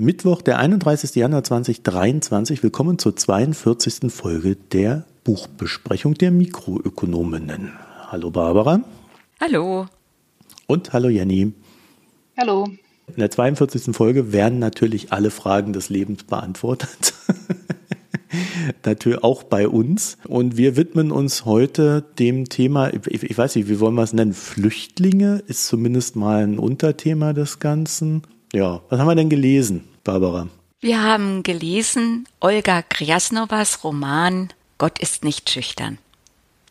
Mittwoch, der 31. Januar 2023. Willkommen zur 42. Folge der Buchbesprechung der Mikroökonominnen. Hallo Barbara. Hallo. Und hallo Jenny. Hallo. In der 42. Folge werden natürlich alle Fragen des Lebens beantwortet. natürlich auch bei uns. Und wir widmen uns heute dem Thema, ich, ich weiß nicht, wie wollen wir es nennen? Flüchtlinge ist zumindest mal ein Unterthema des Ganzen. Ja, was haben wir denn gelesen, Barbara? Wir haben gelesen Olga Kriasnovas Roman Gott ist nicht schüchtern.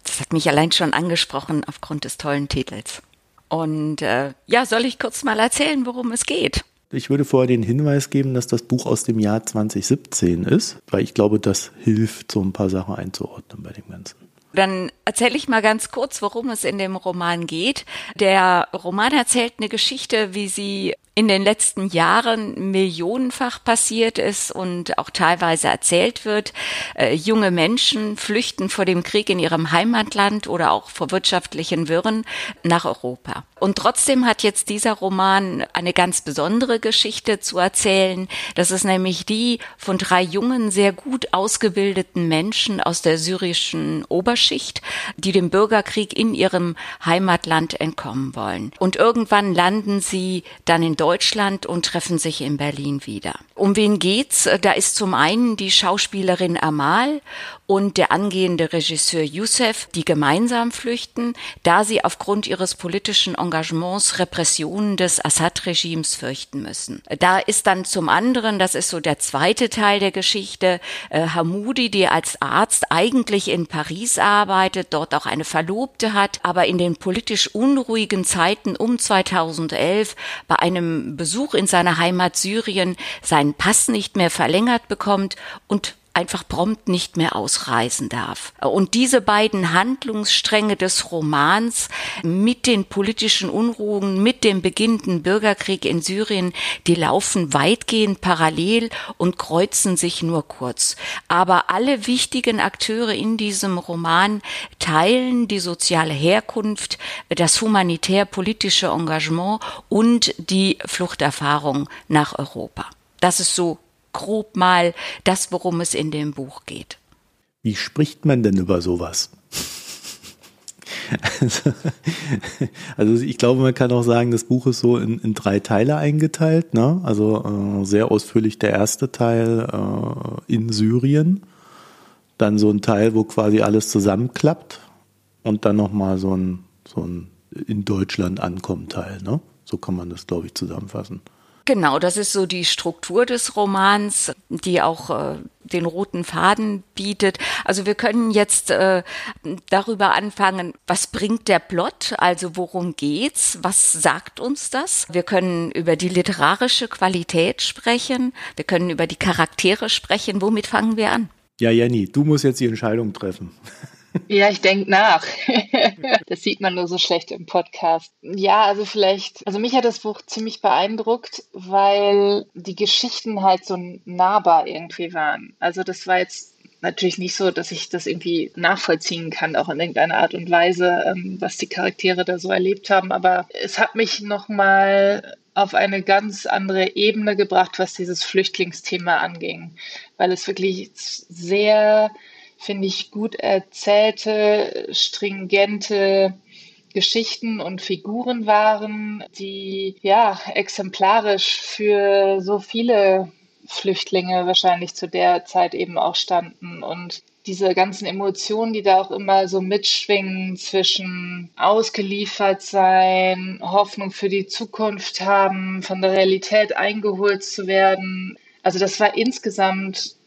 Das hat mich allein schon angesprochen aufgrund des tollen Titels. Und äh, ja, soll ich kurz mal erzählen, worum es geht? Ich würde vorher den Hinweis geben, dass das Buch aus dem Jahr 2017 ist, weil ich glaube, das hilft, so ein paar Sachen einzuordnen bei dem Ganzen. Dann erzähle ich mal ganz kurz, worum es in dem Roman geht. Der Roman erzählt eine Geschichte, wie sie in den letzten Jahren millionenfach passiert ist und auch teilweise erzählt wird. Äh, junge Menschen flüchten vor dem Krieg in ihrem Heimatland oder auch vor wirtschaftlichen Wirren nach Europa. Und trotzdem hat jetzt dieser Roman eine ganz besondere Geschichte zu erzählen. Das ist nämlich die von drei jungen, sehr gut ausgebildeten Menschen aus der syrischen Oberschicht, die dem Bürgerkrieg in ihrem Heimatland entkommen wollen. Und irgendwann landen sie dann in Deutschland Deutschland und treffen sich in Berlin wieder. Um wen geht's? Da ist zum einen die Schauspielerin Amal und der angehende Regisseur Youssef, die gemeinsam flüchten, da sie aufgrund ihres politischen Engagements Repressionen des Assad-Regimes fürchten müssen. Da ist dann zum anderen, das ist so der zweite Teil der Geschichte, äh, Hamoudi, die als Arzt eigentlich in Paris arbeitet, dort auch eine Verlobte hat, aber in den politisch unruhigen Zeiten um 2011 bei einem Besuch in seiner Heimat Syrien seinen Pass nicht mehr verlängert bekommt und einfach prompt nicht mehr ausreisen darf. Und diese beiden Handlungsstränge des Romans mit den politischen Unruhen, mit dem beginnenden Bürgerkrieg in Syrien, die laufen weitgehend parallel und kreuzen sich nur kurz. Aber alle wichtigen Akteure in diesem Roman teilen die soziale Herkunft, das humanitär-politische Engagement und die Fluchterfahrung nach Europa. Das ist so grob mal das, worum es in dem Buch geht. Wie spricht man denn über sowas? Also, also, ich glaube, man kann auch sagen, das Buch ist so in, in drei Teile eingeteilt. Ne? Also äh, sehr ausführlich der erste Teil äh, in Syrien, dann so ein Teil, wo quasi alles zusammenklappt und dann nochmal so ein, so ein in Deutschland ankommen Teil. Ne? So kann man das, glaube ich, zusammenfassen. Genau, das ist so die Struktur des Romans, die auch äh, den roten Faden bietet. Also wir können jetzt äh, darüber anfangen, was bringt der Plot, also worum geht's, was sagt uns das? Wir können über die literarische Qualität sprechen, wir können über die Charaktere sprechen. Womit fangen wir an? Ja, Jenny, du musst jetzt die Entscheidung treffen. Ja, ich denke nach. das sieht man nur so schlecht im Podcast. Ja, also vielleicht, also mich hat das Buch ziemlich beeindruckt, weil die Geschichten halt so nahbar irgendwie waren. Also das war jetzt natürlich nicht so, dass ich das irgendwie nachvollziehen kann, auch in irgendeiner Art und Weise, ähm, was die Charaktere da so erlebt haben. Aber es hat mich nochmal auf eine ganz andere Ebene gebracht, was dieses Flüchtlingsthema anging, weil es wirklich sehr finde ich, gut erzählte, stringente Geschichten und Figuren waren, die ja exemplarisch für so viele Flüchtlinge wahrscheinlich zu der Zeit eben auch standen und diese ganzen Emotionen, die da auch immer so mitschwingen zwischen ausgeliefert sein, Hoffnung für die Zukunft haben, von der Realität eingeholt zu werden. Also das war insgesamt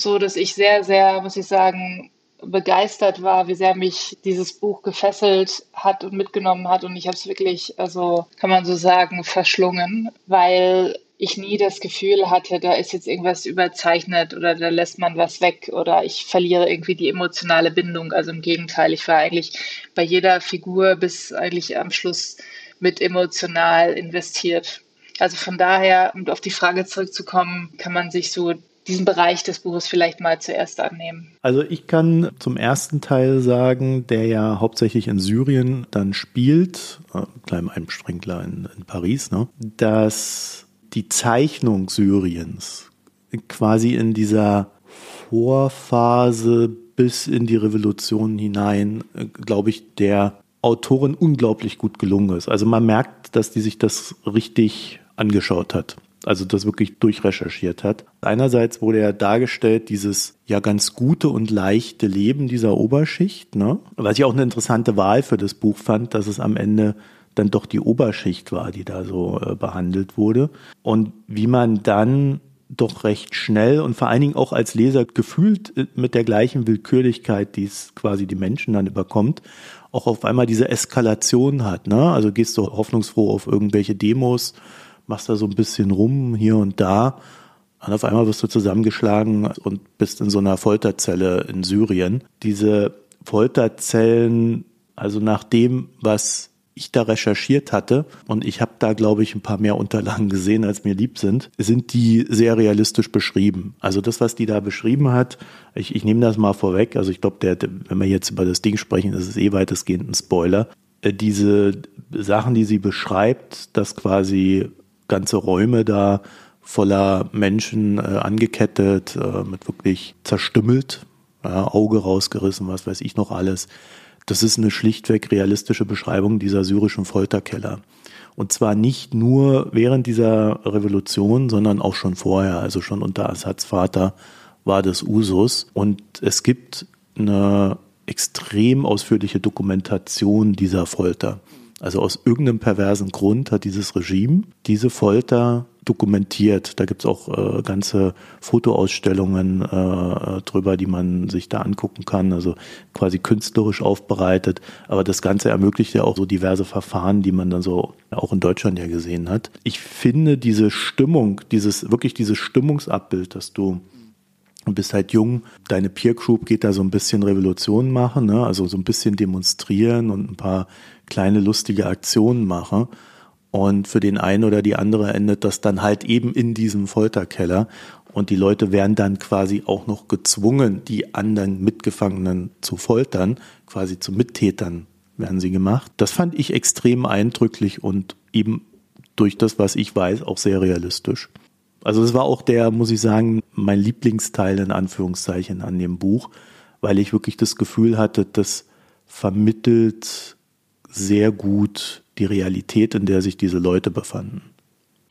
so, dass ich sehr, sehr, muss ich sagen, begeistert war, wie sehr mich dieses Buch gefesselt hat und mitgenommen hat. Und ich habe es wirklich, also kann man so sagen, verschlungen, weil ich nie das Gefühl hatte, da ist jetzt irgendwas überzeichnet oder da lässt man was weg oder ich verliere irgendwie die emotionale Bindung. Also im Gegenteil, ich war eigentlich bei jeder Figur bis eigentlich am Schluss mit emotional investiert. Also von daher, um auf die Frage zurückzukommen, kann man sich so diesen Bereich des Buches vielleicht mal zuerst annehmen. Also ich kann zum ersten Teil sagen, der ja hauptsächlich in Syrien dann spielt, äh, kleinem Einsprinkler in, in Paris, ne, dass die Zeichnung Syriens quasi in dieser Vorphase bis in die Revolution hinein, äh, glaube ich, der Autorin unglaublich gut gelungen ist. Also man merkt, dass die sich das richtig angeschaut hat. Also das wirklich durchrecherchiert hat. Einerseits wurde ja dargestellt, dieses ja ganz gute und leichte Leben dieser Oberschicht, ne? Was ich auch eine interessante Wahl für das Buch fand, dass es am Ende dann doch die Oberschicht war, die da so äh, behandelt wurde. Und wie man dann doch recht schnell und vor allen Dingen auch als Leser gefühlt äh, mit der gleichen Willkürlichkeit, die es quasi die Menschen dann überkommt, auch auf einmal diese Eskalation hat. Ne? Also gehst du hoffnungsfroh auf irgendwelche Demos, machst da so ein bisschen rum hier und da. Und auf einmal wirst du zusammengeschlagen und bist in so einer Folterzelle in Syrien. Diese Folterzellen, also nach dem, was ich da recherchiert hatte, und ich habe da, glaube ich, ein paar mehr Unterlagen gesehen, als mir lieb sind, sind die sehr realistisch beschrieben. Also das, was die da beschrieben hat, ich, ich nehme das mal vorweg, also ich glaube, wenn wir jetzt über das Ding sprechen, ist es eh weitestgehend ein Spoiler. Äh, diese Sachen, die sie beschreibt, dass quasi ganze Räume da voller Menschen äh, angekettet, äh, mit wirklich zerstümmelt, ja, Auge rausgerissen, was weiß ich noch alles. Das ist eine schlichtweg realistische Beschreibung dieser syrischen Folterkeller. Und zwar nicht nur während dieser Revolution, sondern auch schon vorher, also schon unter Assads Vater war das Usus. Und es gibt eine extrem ausführliche Dokumentation dieser Folter. Also aus irgendeinem perversen Grund hat dieses Regime diese Folter dokumentiert. Da gibt's auch äh, ganze Fotoausstellungen äh, drüber, die man sich da angucken kann, also quasi künstlerisch aufbereitet. Aber das Ganze ermöglicht ja auch so diverse Verfahren, die man dann so auch in Deutschland ja gesehen hat. Ich finde diese Stimmung, dieses wirklich dieses Stimmungsabbild, das du und bist halt jung, deine Peer Group geht da so ein bisschen Revolution machen, ne? also so ein bisschen demonstrieren und ein paar kleine lustige Aktionen machen. Und für den einen oder die andere endet das dann halt eben in diesem Folterkeller. Und die Leute werden dann quasi auch noch gezwungen, die anderen Mitgefangenen zu foltern, quasi zu Mittätern werden sie gemacht. Das fand ich extrem eindrücklich und eben durch das, was ich weiß, auch sehr realistisch. Also es war auch der, muss ich sagen, mein Lieblingsteil in Anführungszeichen an dem Buch, weil ich wirklich das Gefühl hatte, das vermittelt sehr gut die Realität, in der sich diese Leute befanden.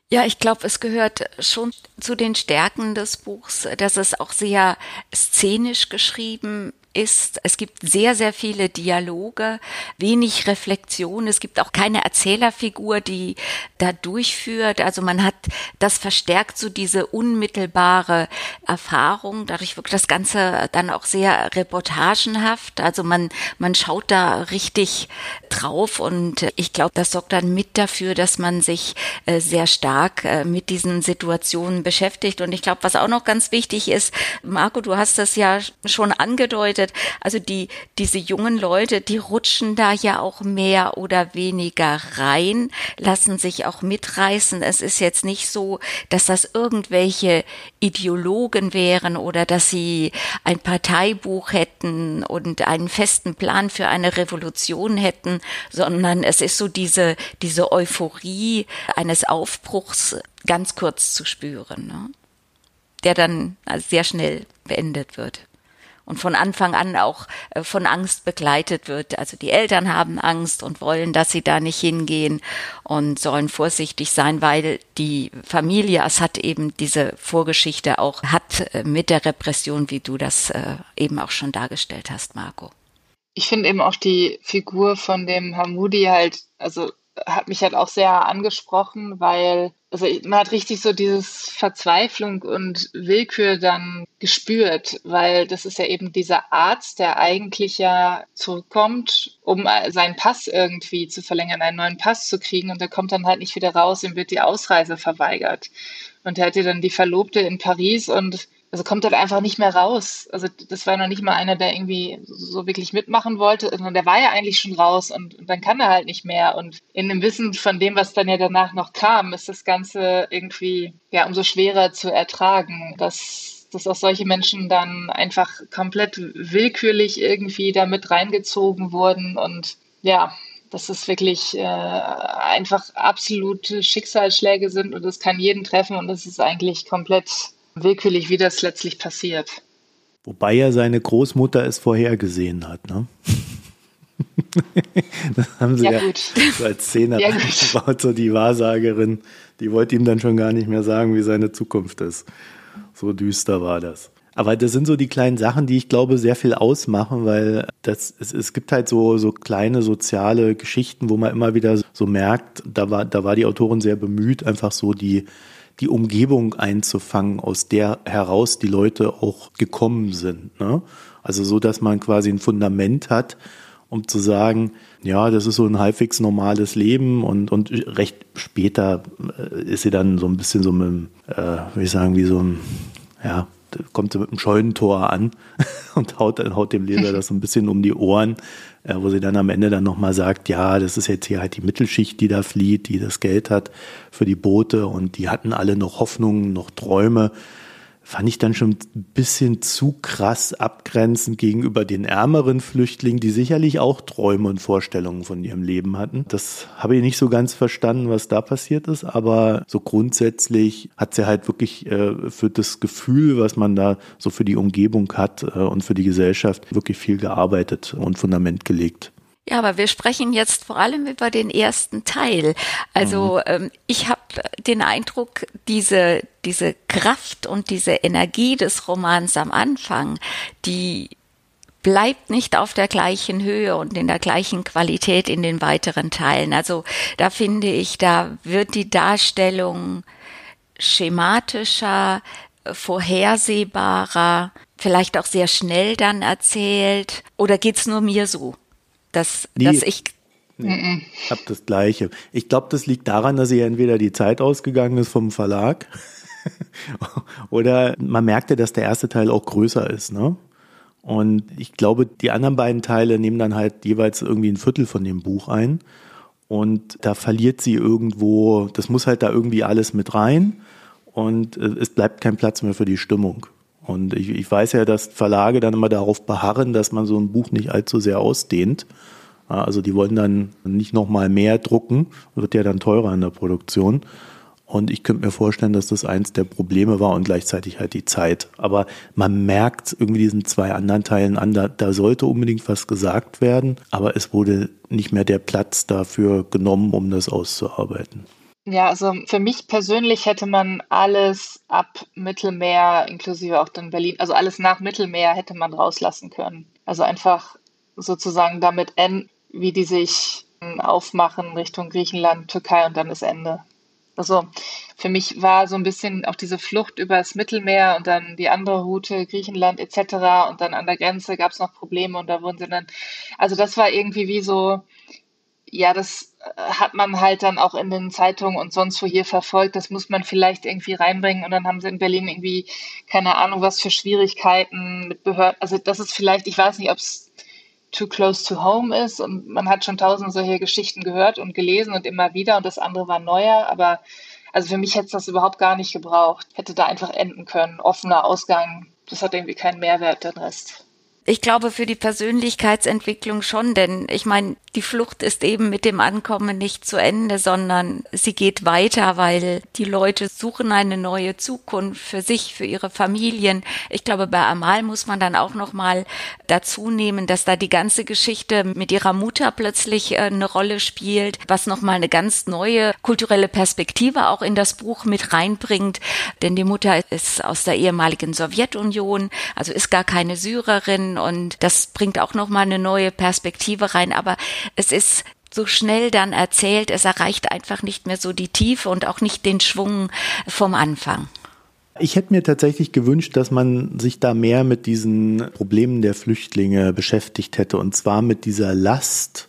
Ja, ich glaube, es gehört schon zu den Stärken des Buchs, dass es auch sehr szenisch geschrieben ist. Es gibt sehr, sehr viele Dialoge, wenig Reflexion. Es gibt auch keine Erzählerfigur, die da durchführt. Also man hat, das verstärkt so diese unmittelbare Erfahrung. Dadurch wirkt das Ganze dann auch sehr reportagenhaft. Also man, man schaut da richtig drauf und ich glaube, das sorgt dann mit dafür, dass man sich äh, sehr stark äh, mit diesen Situationen beschäftigt. Und ich glaube, was auch noch ganz wichtig ist, Marco, du hast das ja schon angedeutet, wird. Also die, diese jungen Leute, die rutschen da ja auch mehr oder weniger rein, lassen sich auch mitreißen. Es ist jetzt nicht so, dass das irgendwelche Ideologen wären oder dass sie ein Parteibuch hätten und einen festen Plan für eine Revolution hätten, sondern es ist so diese, diese Euphorie eines Aufbruchs ganz kurz zu spüren, ne? der dann sehr schnell beendet wird und von Anfang an auch äh, von Angst begleitet wird. Also die Eltern haben Angst und wollen, dass sie da nicht hingehen und sollen vorsichtig sein, weil die Familie Assad eben diese Vorgeschichte auch hat äh, mit der Repression, wie du das äh, eben auch schon dargestellt hast, Marco. Ich finde eben auch die Figur von dem Hamudi halt, also hat mich halt auch sehr angesprochen, weil also man hat richtig so dieses Verzweiflung und Willkür dann gespürt, weil das ist ja eben dieser Arzt, der eigentlich ja zurückkommt, um seinen Pass irgendwie zu verlängern, einen neuen Pass zu kriegen und der kommt dann halt nicht wieder raus, ihm wird die Ausreise verweigert. Und er hat ja dann die Verlobte in Paris und also kommt halt einfach nicht mehr raus. Also das war noch nicht mal einer, der irgendwie so wirklich mitmachen wollte, sondern der war ja eigentlich schon raus und, und, dann kann er halt nicht mehr. Und in dem Wissen von dem, was dann ja danach noch kam, ist das Ganze irgendwie ja umso schwerer zu ertragen, dass, dass auch solche Menschen dann einfach komplett willkürlich irgendwie damit reingezogen wurden und ja, dass es wirklich äh, einfach absolute Schicksalsschläge sind und es kann jeden treffen und es ist eigentlich komplett willkürlich, wie das letztlich passiert. Wobei ja seine Großmutter es vorhergesehen hat, ne? das haben sie ja, ja so als Szene ja, eingebaut, so die Wahrsagerin, die wollte ihm dann schon gar nicht mehr sagen, wie seine Zukunft ist. So düster war das. Aber das sind so die kleinen Sachen, die ich glaube sehr viel ausmachen, weil das, es, es gibt halt so, so kleine soziale Geschichten, wo man immer wieder so merkt, da war, da war die Autorin sehr bemüht, einfach so die, die Umgebung einzufangen, aus der heraus die Leute auch gekommen sind. Ne? Also so, dass man quasi ein Fundament hat, um zu sagen, ja, das ist so ein halbwegs normales Leben und, und recht später äh, ist sie dann so ein bisschen so mit, äh, würde ich sagen, wie so ein, ja, kommt sie mit einem Scheunentor an und haut, haut dem Leser das so ein bisschen um die Ohren, wo sie dann am Ende dann nochmal sagt, ja, das ist jetzt hier halt die Mittelschicht, die da flieht, die das Geld hat für die Boote. Und die hatten alle noch Hoffnungen, noch Träume fand ich dann schon ein bisschen zu krass abgrenzend gegenüber den ärmeren Flüchtlingen, die sicherlich auch Träume und Vorstellungen von ihrem Leben hatten. Das habe ich nicht so ganz verstanden, was da passiert ist, aber so grundsätzlich hat sie halt wirklich äh, für das Gefühl, was man da so für die Umgebung hat äh, und für die Gesellschaft wirklich viel gearbeitet und Fundament gelegt. Ja, aber wir sprechen jetzt vor allem über den ersten Teil. Also mhm. ähm, ich habe den Eindruck, diese, diese Kraft und diese Energie des Romans am Anfang, die bleibt nicht auf der gleichen Höhe und in der gleichen Qualität in den weiteren Teilen. Also da finde ich, da wird die Darstellung schematischer, vorhersehbarer, vielleicht auch sehr schnell dann erzählt. Oder geht's nur mir so? Dass, nee, dass ich. Nee, ich habe das Gleiche. Ich glaube, das liegt daran, dass ihr entweder die Zeit ausgegangen ist vom Verlag oder man merkte, dass der erste Teil auch größer ist. Ne? Und ich glaube, die anderen beiden Teile nehmen dann halt jeweils irgendwie ein Viertel von dem Buch ein. Und da verliert sie irgendwo, das muss halt da irgendwie alles mit rein. Und äh, es bleibt kein Platz mehr für die Stimmung. Und ich, ich weiß ja, dass Verlage dann immer darauf beharren, dass man so ein Buch nicht allzu sehr ausdehnt. Also die wollen dann nicht nochmal mehr drucken, wird ja dann teurer in der Produktion. Und ich könnte mir vorstellen, dass das eins der Probleme war und gleichzeitig halt die Zeit. Aber man merkt irgendwie diesen zwei anderen Teilen an, da, da sollte unbedingt was gesagt werden, aber es wurde nicht mehr der Platz dafür genommen, um das auszuarbeiten. Ja, also für mich persönlich hätte man alles ab Mittelmeer, inklusive auch dann Berlin, also alles nach Mittelmeer hätte man rauslassen können. Also einfach sozusagen damit enden, wie die sich aufmachen Richtung Griechenland, Türkei und dann das Ende. Also für mich war so ein bisschen auch diese Flucht übers Mittelmeer und dann die andere Route, Griechenland etc. Und dann an der Grenze gab es noch Probleme und da wurden sie dann, also das war irgendwie wie so, ja, das hat man halt dann auch in den Zeitungen und sonst wo hier verfolgt. Das muss man vielleicht irgendwie reinbringen. Und dann haben sie in Berlin irgendwie keine Ahnung, was für Schwierigkeiten mit Behörden. Also das ist vielleicht, ich weiß nicht, ob es too close to home ist. Und man hat schon tausend solche Geschichten gehört und gelesen und immer wieder. Und das andere war neuer. Aber also für mich hätte es das überhaupt gar nicht gebraucht. Hätte da einfach enden können. Offener Ausgang. Das hat irgendwie keinen Mehrwert, den Rest. Ich glaube für die Persönlichkeitsentwicklung schon, denn ich meine, die Flucht ist eben mit dem Ankommen nicht zu Ende, sondern sie geht weiter, weil die Leute suchen eine neue Zukunft für sich, für ihre Familien. Ich glaube, bei Amal muss man dann auch noch mal dazu nehmen, dass da die ganze Geschichte mit ihrer Mutter plötzlich äh, eine Rolle spielt, was noch mal eine ganz neue kulturelle Perspektive auch in das Buch mit reinbringt, denn die Mutter ist aus der ehemaligen Sowjetunion, also ist gar keine Syrerin und das bringt auch noch mal eine neue Perspektive rein. Aber es ist so schnell dann erzählt, es erreicht einfach nicht mehr so die Tiefe und auch nicht den Schwung vom Anfang. Ich hätte mir tatsächlich gewünscht, dass man sich da mehr mit diesen Problemen der Flüchtlinge beschäftigt hätte und zwar mit dieser Last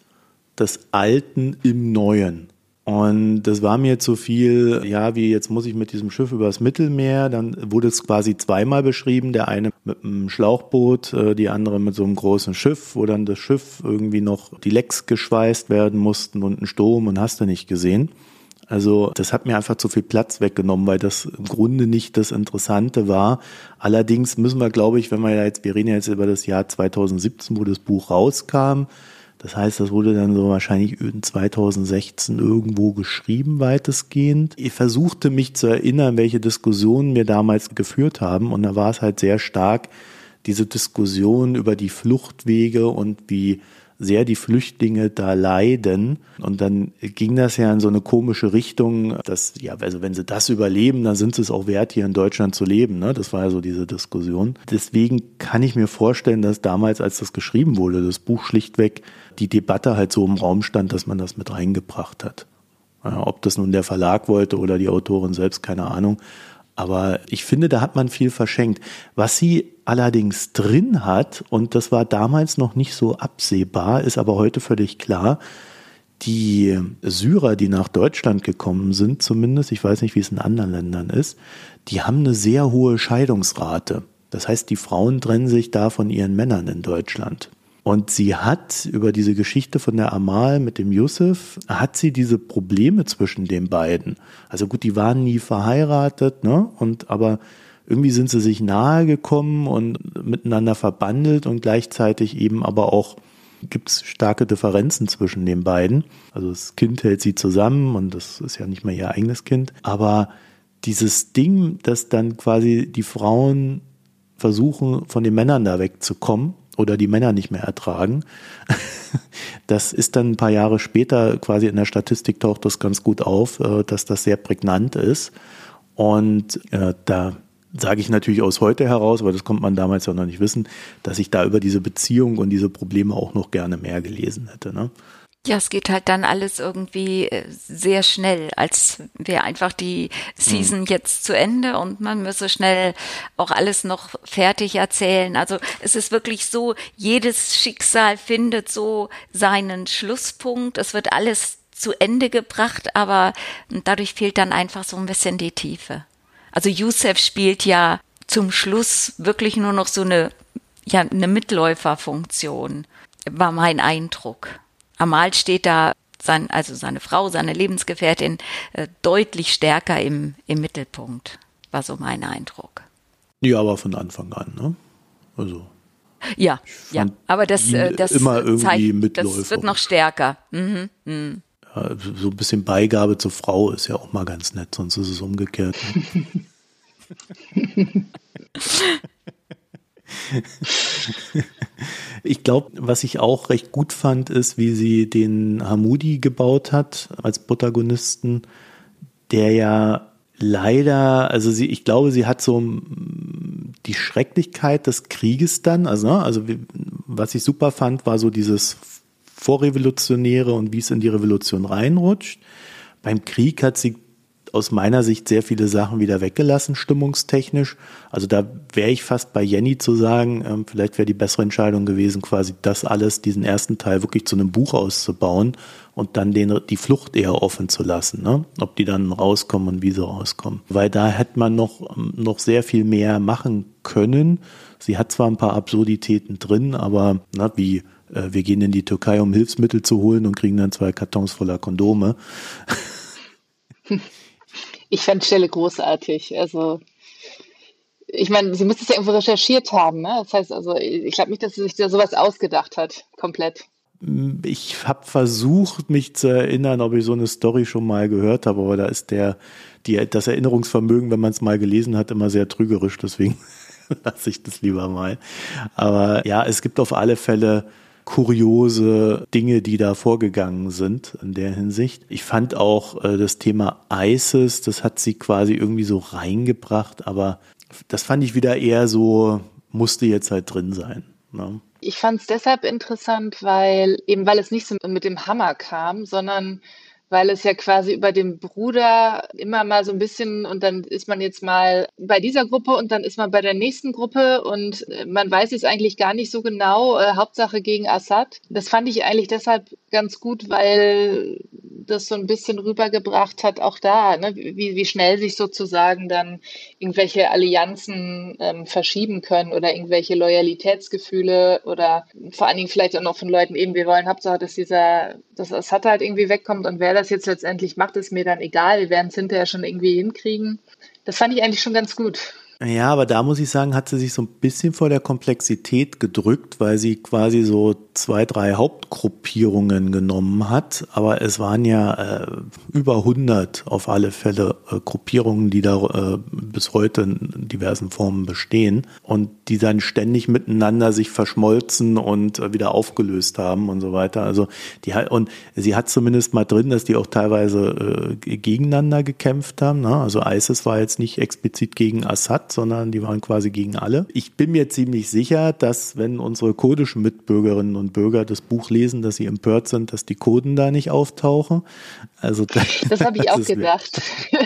des Alten im Neuen. Und das war mir zu viel, ja, wie jetzt muss ich mit diesem Schiff übers Mittelmeer. Dann wurde es quasi zweimal beschrieben. Der eine mit einem Schlauchboot, äh, die andere mit so einem großen Schiff, wo dann das Schiff irgendwie noch die Lecks geschweißt werden mussten und ein Sturm und hast du nicht gesehen. Also das hat mir einfach zu viel Platz weggenommen, weil das im Grunde nicht das Interessante war. Allerdings müssen wir, glaube ich, wenn wir jetzt, wir reden ja jetzt über das Jahr 2017, wo das Buch rauskam, Das heißt, das wurde dann so wahrscheinlich in 2016 irgendwo geschrieben, weitestgehend. Ich versuchte mich zu erinnern, welche Diskussionen wir damals geführt haben. Und da war es halt sehr stark diese Diskussion über die Fluchtwege und wie sehr die Flüchtlinge da leiden. Und dann ging das ja in so eine komische Richtung, dass, ja, also wenn sie das überleben, dann sind sie es auch wert, hier in Deutschland zu leben. Ne? Das war ja so diese Diskussion. Deswegen kann ich mir vorstellen, dass damals, als das geschrieben wurde, das Buch schlichtweg die Debatte halt so im Raum stand, dass man das mit reingebracht hat. Ob das nun der Verlag wollte oder die Autorin selbst, keine Ahnung. Aber ich finde, da hat man viel verschenkt. Was sie allerdings drin hat, und das war damals noch nicht so absehbar, ist aber heute völlig klar, die Syrer, die nach Deutschland gekommen sind, zumindest, ich weiß nicht, wie es in anderen Ländern ist, die haben eine sehr hohe Scheidungsrate. Das heißt, die Frauen trennen sich da von ihren Männern in Deutschland. Und sie hat über diese Geschichte von der Amal mit dem Yusuf, hat sie diese Probleme zwischen den beiden. Also gut, die waren nie verheiratet, ne? Und aber irgendwie sind sie sich nahe gekommen und miteinander verbandelt und gleichzeitig eben aber auch gibt es starke Differenzen zwischen den beiden. Also das Kind hält sie zusammen und das ist ja nicht mehr ihr eigenes Kind. Aber dieses Ding, dass dann quasi die Frauen versuchen, von den Männern da wegzukommen oder die Männer nicht mehr ertragen. Das ist dann ein paar Jahre später quasi in der Statistik taucht das ganz gut auf, äh, dass das sehr prägnant ist. Und äh, da sage ich natürlich aus heute heraus, aber das konnte man damals ja noch nicht wissen, dass ich da über diese Beziehung und diese Probleme auch noch gerne mehr gelesen hätte. Ne? Ja, es geht halt dann alles irgendwie äh, sehr schnell, als wäre einfach die Season mhm. jetzt zu Ende und man müsse schnell auch alles noch fertig erzählen. Also es ist wirklich so, jedes Schicksal findet so seinen Schlusspunkt. Es wird alles zu Ende gebracht, aber dadurch fehlt dann einfach so ein bisschen die Tiefe. Also Youssef spielt ja zum Schluss wirklich nur noch so eine, ja, eine Mitläuferfunktion, war mein Eindruck. Amal steht da sein, also seine Frau, seine Lebensgefährtin, äh, deutlich stärker im, im Mittelpunkt, war so mein Eindruck. Ja, aber von Anfang an, ne? Also. Ja, ja, aber das, äh, das immer irgendwie zeigt, das wird noch stärker. Mhm, mhm. So ein bisschen Beigabe zur Frau ist ja auch mal ganz nett, sonst ist es umgekehrt. Ne? ich glaube, was ich auch recht gut fand, ist, wie sie den Hamudi gebaut hat als Protagonisten, der ja leider, also sie, ich glaube, sie hat so die Schrecklichkeit des Krieges dann, also, ne, also was ich super fand, war so dieses Vorrevolutionäre und wie es in die Revolution reinrutscht. Beim Krieg hat sie aus meiner Sicht sehr viele Sachen wieder weggelassen, stimmungstechnisch. Also da wäre ich fast bei Jenny zu sagen, ähm, vielleicht wäre die bessere Entscheidung gewesen, quasi das alles, diesen ersten Teil wirklich zu einem Buch auszubauen und dann den, die Flucht eher offen zu lassen, ne? ob die dann rauskommen und wie sie rauskommen. Weil da hätte man noch, ähm, noch sehr viel mehr machen können. Sie hat zwar ein paar Absurditäten drin, aber na, wie äh, wir gehen in die Türkei, um Hilfsmittel zu holen und kriegen dann zwei Kartons voller Kondome. Ich fand Stelle großartig. Also ich meine, sie muss es ja irgendwo recherchiert haben. Ne? Das heißt also, ich glaube nicht, dass sie sich da sowas ausgedacht hat, komplett. Ich habe versucht, mich zu erinnern, ob ich so eine Story schon mal gehört habe, aber da ist der, die, das Erinnerungsvermögen, wenn man es mal gelesen hat, immer sehr trügerisch. Deswegen lasse ich das lieber mal. Aber ja, es gibt auf alle Fälle kuriose Dinge, die da vorgegangen sind in der Hinsicht. Ich fand auch äh, das Thema ISIS, das hat sie quasi irgendwie so reingebracht, aber das fand ich wieder eher so, musste jetzt halt drin sein. Ne? Ich fand es deshalb interessant, weil eben weil es nicht so mit dem Hammer kam, sondern weil es ja quasi über den Bruder immer mal so ein bisschen und dann ist man jetzt mal bei dieser Gruppe und dann ist man bei der nächsten Gruppe und äh, man weiß jetzt eigentlich gar nicht so genau, äh, Hauptsache gegen Assad. Das fand ich eigentlich deshalb ganz gut, weil das so ein bisschen rübergebracht hat, auch da, ne, wie, wie schnell sich sozusagen dann irgendwelche Allianzen ähm, verschieben können oder irgendwelche Loyalitätsgefühle oder vor allen Dingen vielleicht auch noch von Leuten eben, wir wollen Hauptsache, dass dieser, dass Assad halt irgendwie wegkommt und wer das jetzt letztendlich macht, ist mir dann egal, wir werden es hinterher schon irgendwie hinkriegen. Das fand ich eigentlich schon ganz gut. Ja, aber da muss ich sagen, hat sie sich so ein bisschen vor der Komplexität gedrückt, weil sie quasi so zwei, drei Hauptgruppierungen genommen hat. Aber es waren ja äh, über 100 auf alle Fälle äh, Gruppierungen, die da äh, bis heute in diversen Formen bestehen und die dann ständig miteinander sich verschmolzen und äh, wieder aufgelöst haben und so weiter. Also die und sie hat zumindest mal drin, dass die auch teilweise äh, gegeneinander gekämpft haben. Ne? Also ISIS war jetzt nicht explizit gegen Assad, sondern die waren quasi gegen alle. Ich bin mir ziemlich sicher, dass wenn unsere kurdischen Mitbürgerinnen und Bürger das Buch lesen, dass sie empört sind, dass die Kurden da nicht auftauchen. Also das, das habe ich auch gedacht.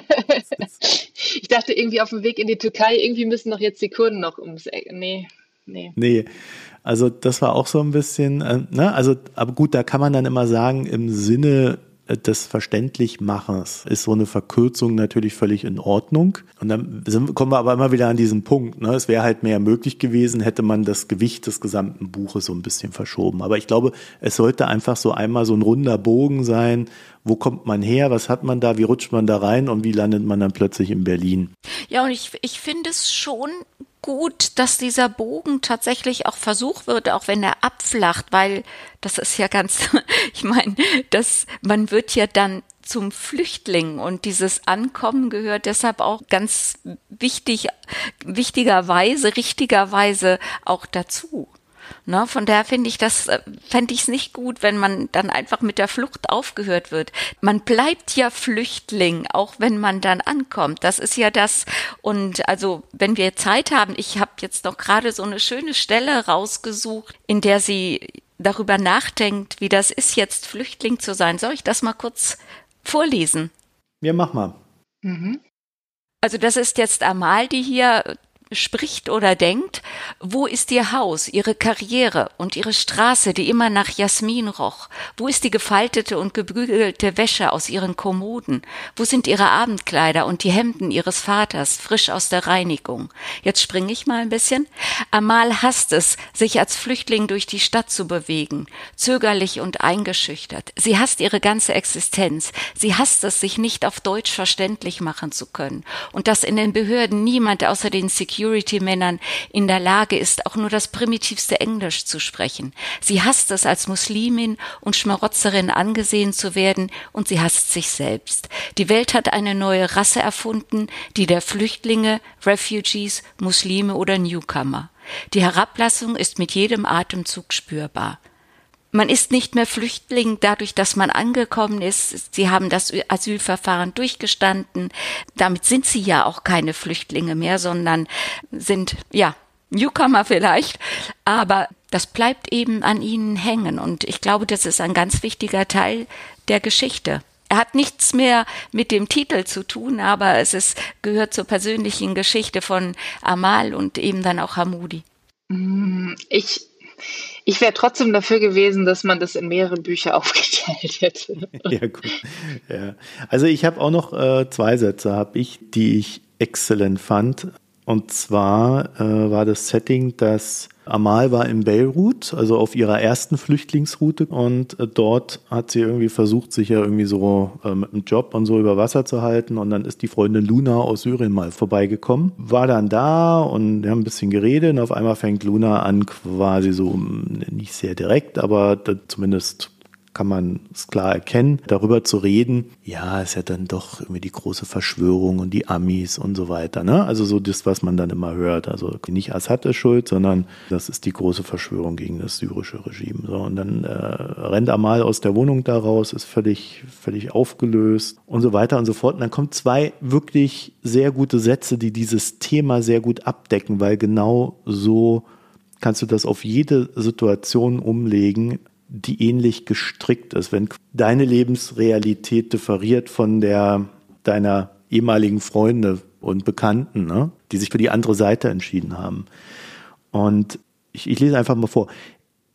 ich dachte irgendwie auf dem Weg in die Türkei, irgendwie müssen doch jetzt die Kurden noch ums Eck. Nee, nee. Nee. Also das war auch so ein bisschen, äh, ne, also, aber gut, da kann man dann immer sagen, im Sinne des Verständlichmachens ist so eine Verkürzung natürlich völlig in Ordnung. Und dann sind, kommen wir aber immer wieder an diesen Punkt. Ne? Es wäre halt mehr möglich gewesen, hätte man das Gewicht des gesamten Buches so ein bisschen verschoben. Aber ich glaube, es sollte einfach so einmal so ein runder Bogen sein. Wo kommt man her? Was hat man da? Wie rutscht man da rein? Und wie landet man dann plötzlich in Berlin? Ja, und ich, ich finde es schon gut, dass dieser Bogen tatsächlich auch versucht wird, auch wenn er abflacht, weil das ist ja ganz, ich meine, dass man wird ja dann zum Flüchtling und dieses Ankommen gehört deshalb auch ganz wichtig, wichtigerweise, richtigerweise auch dazu. Ne, von daher finde ich das, äh, fände ich es nicht gut, wenn man dann einfach mit der Flucht aufgehört wird. Man bleibt ja Flüchtling, auch wenn man dann ankommt. Das ist ja das. Und also, wenn wir Zeit haben, ich habe jetzt noch gerade so eine schöne Stelle rausgesucht, in der sie darüber nachdenkt, wie das ist, jetzt Flüchtling zu sein. Soll ich das mal kurz vorlesen? Ja, mach mal. Mhm. Also das ist jetzt Amal, die hier spricht oder denkt, wo ist ihr Haus, ihre Karriere und ihre Straße, die immer nach Jasmin roch? Wo ist die gefaltete und gebügelte Wäsche aus ihren Kommoden? Wo sind ihre Abendkleider und die Hemden ihres Vaters, frisch aus der Reinigung? Jetzt springe ich mal ein bisschen. Amal hasst es, sich als Flüchtling durch die Stadt zu bewegen, zögerlich und eingeschüchtert. Sie hasst ihre ganze Existenz. Sie hasst es, sich nicht auf Deutsch verständlich machen zu können und dass in den Behörden niemand außer den Security Security-Männern in der Lage ist, auch nur das primitivste Englisch zu sprechen. Sie hasst es, als Muslimin und Schmarotzerin angesehen zu werden, und sie hasst sich selbst. Die Welt hat eine neue Rasse erfunden, die der Flüchtlinge, Refugees, Muslime oder Newcomer. Die Herablassung ist mit jedem Atemzug spürbar man ist nicht mehr Flüchtling dadurch, dass man angekommen ist. Sie haben das Asylverfahren durchgestanden. Damit sind sie ja auch keine Flüchtlinge mehr, sondern sind, ja, Newcomer vielleicht. Aber das bleibt eben an ihnen hängen. Und ich glaube, das ist ein ganz wichtiger Teil der Geschichte. Er hat nichts mehr mit dem Titel zu tun, aber es ist, gehört zur persönlichen Geschichte von Amal und eben dann auch Hamudi. Mm, ich ich wäre trotzdem dafür gewesen, dass man das in mehrere Bücher aufgeteilt hätte. ja, gut. Ja. Also ich habe auch noch äh, zwei Sätze, habe ich, die ich exzellent fand. Und zwar äh, war das Setting, dass Amal war in Beirut, also auf ihrer ersten Flüchtlingsroute. Und äh, dort hat sie irgendwie versucht, sich ja irgendwie so äh, mit dem Job und so über Wasser zu halten. Und dann ist die Freundin Luna aus Syrien mal vorbeigekommen, war dann da und wir haben ein bisschen geredet. Und auf einmal fängt Luna an quasi so, nicht sehr direkt, aber zumindest kann man es klar erkennen, darüber zu reden, ja, ist ja dann doch irgendwie die große Verschwörung und die Amis und so weiter. Ne? Also so das, was man dann immer hört. Also nicht Assad ist schuld, sondern das ist die große Verschwörung gegen das syrische Regime. So, und dann äh, rennt Amal aus der Wohnung da raus, ist völlig, völlig aufgelöst und so weiter und so fort. Und dann kommen zwei wirklich sehr gute Sätze, die dieses Thema sehr gut abdecken, weil genau so kannst du das auf jede Situation umlegen, die ähnlich gestrickt ist. Wenn deine Lebensrealität differiert von der deiner ehemaligen Freunde und Bekannten, ne, die sich für die andere Seite entschieden haben. Und ich, ich lese einfach mal vor.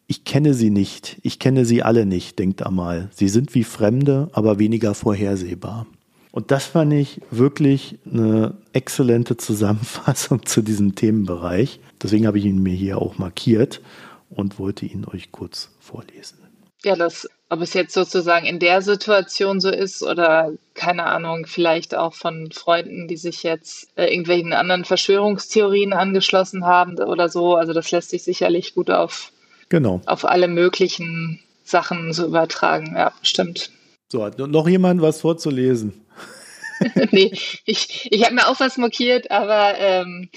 Ich kenne sie nicht, ich kenne sie alle nicht, denkt Amal. Sie sind wie Fremde, aber weniger vorhersehbar. Und das fand ich wirklich eine exzellente Zusammenfassung zu diesem Themenbereich. Deswegen habe ich ihn mir hier auch markiert und wollte ihn euch kurz vorlesen. Ja, das ob es jetzt sozusagen in der Situation so ist oder keine Ahnung, vielleicht auch von Freunden, die sich jetzt äh, irgendwelchen anderen Verschwörungstheorien angeschlossen haben oder so. Also das lässt sich sicherlich gut auf, genau. auf alle möglichen Sachen so übertragen. Ja, stimmt. So, hat noch jemand was vorzulesen? nee, ich, ich habe mir auch was markiert, aber ähm,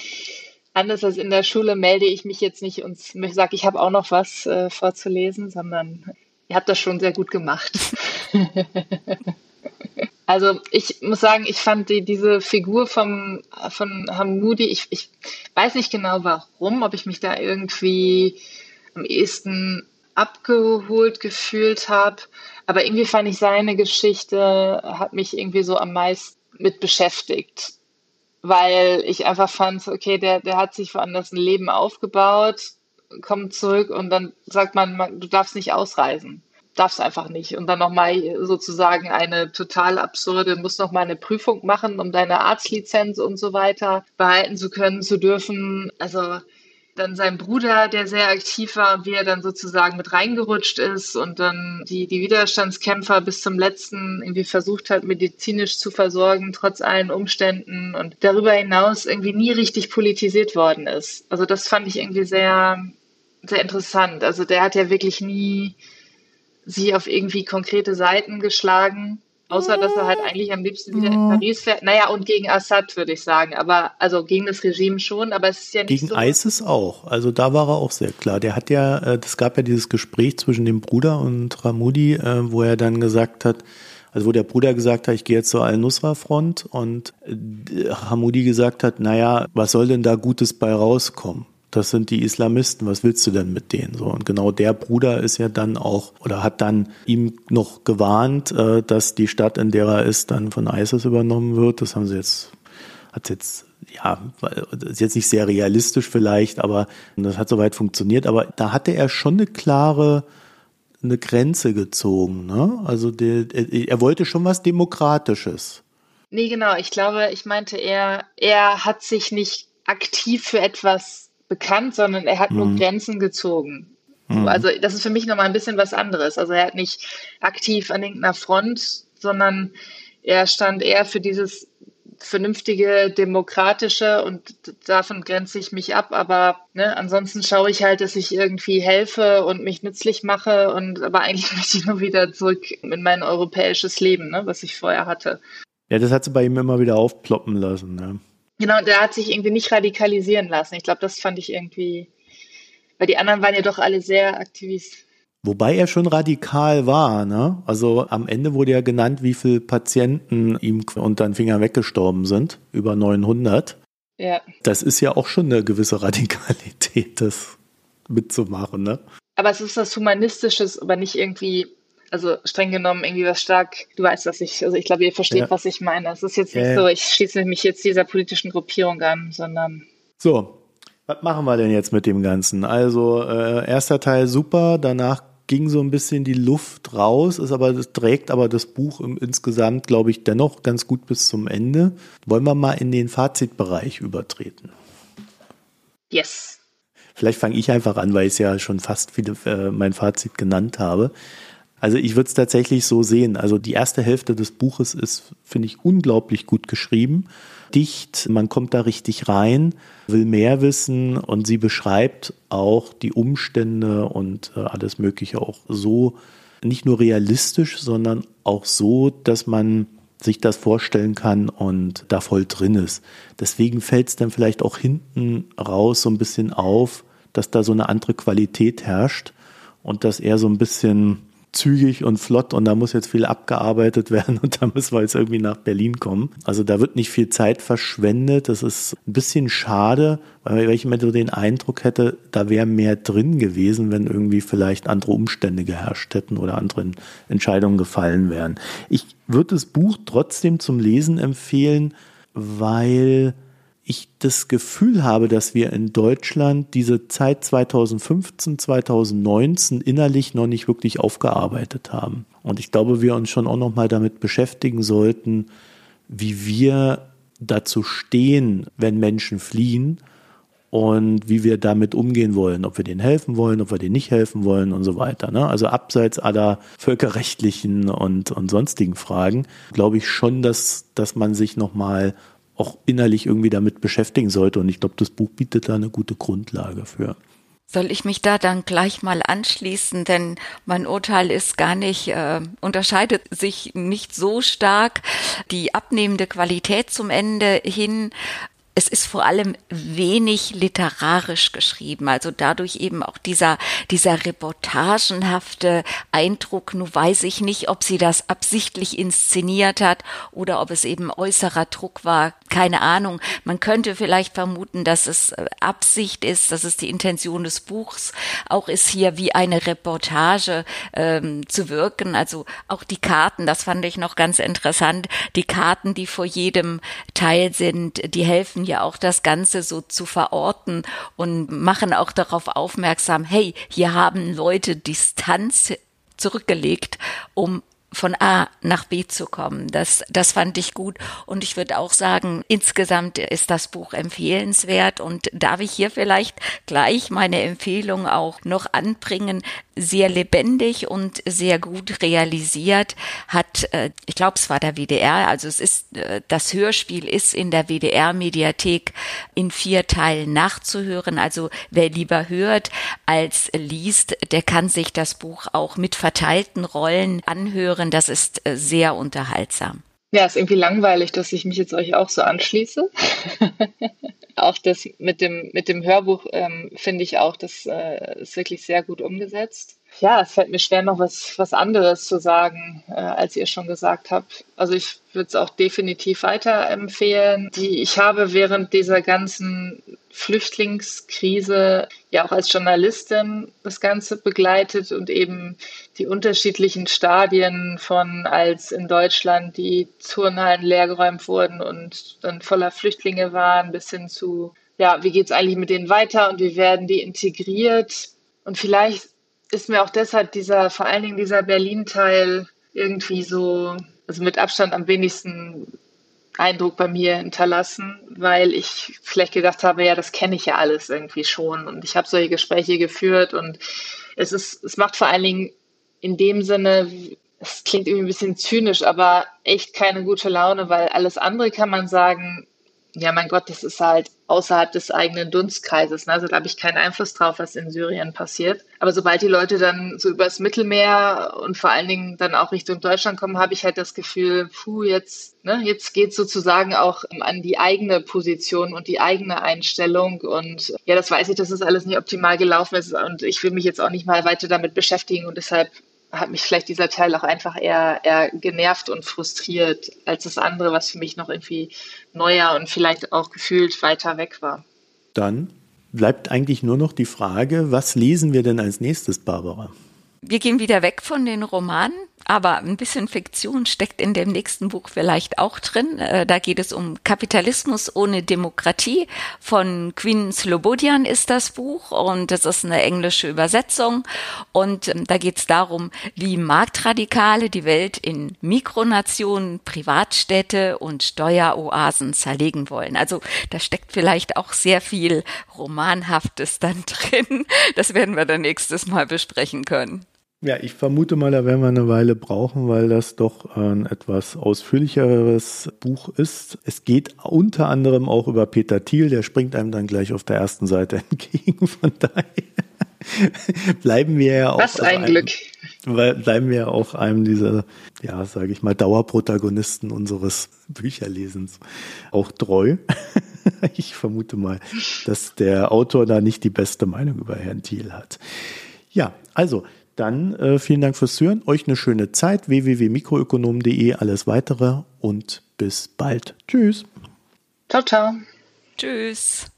anders als in der Schule melde ich mich jetzt nicht und sage, ich habe auch noch was äh, vorzulesen, sondern ihr habt das schon sehr gut gemacht. also ich muss sagen, ich fand die, diese Figur vom, von Hamoudi, ich, ich weiß nicht genau warum, ob ich mich da irgendwie am ehesten abgeholt gefühlt habe, aber irgendwie fand ich seine Geschichte hat mich irgendwie so am meisten mit beschäftigt weil ich einfach fand, okay, der, der hat sich woanders ein Leben aufgebaut, kommt zurück und dann sagt man, du darfst nicht ausreisen. Darfst einfach nicht. Und dann nochmal sozusagen eine total absurde, musst nochmal eine Prüfung machen, um deine Arztlizenz und so weiter behalten zu können, zu dürfen. Also dann sein Bruder, der sehr aktiv war, wie er dann sozusagen mit reingerutscht ist und dann die, die Widerstandskämpfer bis zum letzten irgendwie versucht hat, medizinisch zu versorgen, trotz allen Umständen und darüber hinaus irgendwie nie richtig politisiert worden ist. Also das fand ich irgendwie sehr, sehr interessant. Also der hat ja wirklich nie sie auf irgendwie konkrete Seiten geschlagen Außer, dass er halt eigentlich am liebsten wieder in Paris fährt. Naja, und gegen Assad würde ich sagen. Aber, also gegen das Regime schon, aber es ist ja nicht Gegen so. ISIS auch. Also da war er auch sehr klar. Der hat ja, äh, das gab ja dieses Gespräch zwischen dem Bruder und Ramudi, äh, wo er dann gesagt hat, also wo der Bruder gesagt hat, ich gehe jetzt zur Al-Nusra-Front und äh, Hamudi gesagt hat, naja, was soll denn da Gutes bei rauskommen? Das sind die Islamisten, was willst du denn mit denen? So, und genau der Bruder ist ja dann auch oder hat dann ihm noch gewarnt, äh, dass die Stadt, in der er ist, dann von ISIS übernommen wird. Das haben sie jetzt, hat jetzt, ja, ist jetzt nicht sehr realistisch vielleicht, aber das hat soweit funktioniert. Aber da hatte er schon eine klare, eine Grenze gezogen. Ne? Also der, er wollte schon was Demokratisches. Nee, genau. Ich glaube, ich meinte eher, er hat sich nicht aktiv für etwas bekannt, sondern er hat mhm. nur Grenzen gezogen. Mhm. Also das ist für mich nochmal ein bisschen was anderes. Also er hat nicht aktiv an irgendeiner Front, sondern er stand eher für dieses vernünftige, demokratische und davon grenze ich mich ab. Aber ne, ansonsten schaue ich halt, dass ich irgendwie helfe und mich nützlich mache. Und aber eigentlich möchte ich nur wieder zurück in mein europäisches Leben, ne, was ich vorher hatte. Ja, das hat sie bei ihm immer wieder aufploppen lassen. Ne? Genau, der hat sich irgendwie nicht radikalisieren lassen. Ich glaube, das fand ich irgendwie, weil die anderen waren ja doch alle sehr aktivist. Wobei er schon radikal war, ne? Also am Ende wurde ja genannt, wie viele Patienten ihm unter den Finger weggestorben sind. Über 900. Ja. Das ist ja auch schon eine gewisse Radikalität, das mitzumachen, ne? Aber es ist was Humanistisches, aber nicht irgendwie also streng genommen irgendwie was stark, du weißt, was ich, also ich glaube, ihr versteht, ja. was ich meine. Es ist jetzt nicht ja, so, ich schließe mich jetzt dieser politischen Gruppierung an, sondern. So, was machen wir denn jetzt mit dem Ganzen? Also, äh, erster Teil super, danach ging so ein bisschen die Luft raus, ist aber, das trägt aber das Buch im, insgesamt, glaube ich, dennoch ganz gut bis zum Ende. Wollen wir mal in den Fazitbereich übertreten? Yes. Vielleicht fange ich einfach an, weil ich ja schon fast viele, äh, mein Fazit genannt habe. Also ich würde es tatsächlich so sehen. Also die erste Hälfte des Buches ist, finde ich, unglaublich gut geschrieben. Dicht, man kommt da richtig rein, will mehr wissen und sie beschreibt auch die Umstände und äh, alles Mögliche auch so, nicht nur realistisch, sondern auch so, dass man sich das vorstellen kann und da voll drin ist. Deswegen fällt es dann vielleicht auch hinten raus so ein bisschen auf, dass da so eine andere Qualität herrscht und dass er so ein bisschen zügig und flott und da muss jetzt viel abgearbeitet werden und da müssen wir jetzt irgendwie nach Berlin kommen. Also da wird nicht viel Zeit verschwendet. Das ist ein bisschen schade, weil ich immer so den Eindruck hätte, da wäre mehr drin gewesen, wenn irgendwie vielleicht andere Umstände geherrscht hätten oder andere Entscheidungen gefallen wären. Ich würde das Buch trotzdem zum Lesen empfehlen, weil ich das Gefühl habe, dass wir in Deutschland diese Zeit 2015, 2019 innerlich noch nicht wirklich aufgearbeitet haben. Und ich glaube, wir uns schon auch noch mal damit beschäftigen sollten, wie wir dazu stehen, wenn Menschen fliehen und wie wir damit umgehen wollen, ob wir denen helfen wollen, ob wir denen nicht helfen wollen und so weiter. Ne? Also abseits aller völkerrechtlichen und, und sonstigen Fragen, glaube ich schon, dass, dass man sich nochmal auch innerlich irgendwie damit beschäftigen sollte. Und ich glaube, das Buch bietet da eine gute Grundlage für. Soll ich mich da dann gleich mal anschließen, denn mein Urteil ist gar nicht, äh, unterscheidet sich nicht so stark. Die abnehmende Qualität zum Ende hin es ist vor allem wenig literarisch geschrieben, also dadurch eben auch dieser, dieser reportagenhafte Eindruck. Nun weiß ich nicht, ob sie das absichtlich inszeniert hat oder ob es eben äußerer Druck war. Keine Ahnung. Man könnte vielleicht vermuten, dass es äh, Absicht ist, dass es die Intention des Buchs auch ist, hier wie eine Reportage ähm, zu wirken. Also auch die Karten, das fand ich noch ganz interessant. Die Karten, die vor jedem Teil sind, die helfen ja auch das Ganze so zu verorten und machen auch darauf aufmerksam, hey, hier haben Leute Distanz zurückgelegt, um von A nach B zu kommen. Das, das fand ich gut. Und ich würde auch sagen, insgesamt ist das Buch empfehlenswert. Und darf ich hier vielleicht gleich meine Empfehlung auch noch anbringen? Sehr lebendig und sehr gut realisiert, hat, äh, ich glaube, es war der WDR, also es ist, äh, das Hörspiel ist in der WDR-Mediathek in vier Teilen nachzuhören. Also wer lieber hört als liest, der kann sich das Buch auch mit verteilten Rollen anhören. Das ist äh, sehr unterhaltsam. Ja, ist irgendwie langweilig, dass ich mich jetzt euch auch so anschließe. auch das mit dem, mit dem Hörbuch ähm, finde ich auch, das äh, ist wirklich sehr gut umgesetzt. Ja, es fällt mir schwer, noch was, was anderes zu sagen, äh, als ihr schon gesagt habt. Also ich würde es auch definitiv weiterempfehlen. Die, ich habe während dieser ganzen Flüchtlingskrise ja auch als Journalistin das Ganze begleitet und eben die unterschiedlichen Stadien von als in Deutschland die Turnhallen leergeräumt wurden und dann voller Flüchtlinge waren, bis hin zu, ja, wie geht es eigentlich mit denen weiter und wie werden die integriert? Und vielleicht ist mir auch deshalb dieser, vor allen Dingen dieser Berlin-Teil irgendwie so, also mit Abstand am wenigsten Eindruck bei mir hinterlassen, weil ich vielleicht gedacht habe, ja, das kenne ich ja alles irgendwie schon und ich habe solche Gespräche geführt und es ist, es macht vor allen Dingen in dem Sinne, es klingt irgendwie ein bisschen zynisch, aber echt keine gute Laune, weil alles andere kann man sagen, ja, mein Gott, das ist halt außerhalb des eigenen Dunstkreises. Ne? Also da habe ich keinen Einfluss drauf, was in Syrien passiert. Aber sobald die Leute dann so übers Mittelmeer und vor allen Dingen dann auch Richtung Deutschland kommen, habe ich halt das Gefühl, puh, jetzt, ne, jetzt geht sozusagen auch an die eigene Position und die eigene Einstellung. Und ja, das weiß ich, dass das alles nicht optimal gelaufen ist. Und ich will mich jetzt auch nicht mal weiter damit beschäftigen. Und deshalb hat mich vielleicht dieser Teil auch einfach eher, eher genervt und frustriert als das andere, was für mich noch irgendwie neuer und vielleicht auch gefühlt weiter weg war. Dann bleibt eigentlich nur noch die Frage, was lesen wir denn als nächstes, Barbara? Wir gehen wieder weg von den Romanen aber ein bisschen Fiktion steckt in dem nächsten Buch vielleicht auch drin. Äh, da geht es um Kapitalismus ohne Demokratie. Von Queen Slobodian ist das Buch und das ist eine englische Übersetzung. Und ähm, da geht es darum, wie Marktradikale die Welt in Mikronationen, Privatstädte und Steueroasen zerlegen wollen. Also da steckt vielleicht auch sehr viel Romanhaftes dann drin. Das werden wir dann nächstes Mal besprechen können. Ja, ich vermute mal, da werden wir eine Weile brauchen, weil das doch ein etwas ausführlicheres Buch ist. Es geht unter anderem auch über Peter Thiel, der springt einem dann gleich auf der ersten Seite entgegen. Von daher bleiben wir ja auch. Was ein einem, Glück. Bleiben wir ja auch einem dieser, ja, sage ich mal, Dauerprotagonisten unseres Bücherlesens auch treu. ich vermute mal, dass der Autor da nicht die beste Meinung über Herrn Thiel hat. Ja, also dann äh, vielen Dank fürs Hören. Euch eine schöne Zeit. www.mikroökonom.de, alles weitere und bis bald. Tschüss. Ciao, ciao. Tschüss.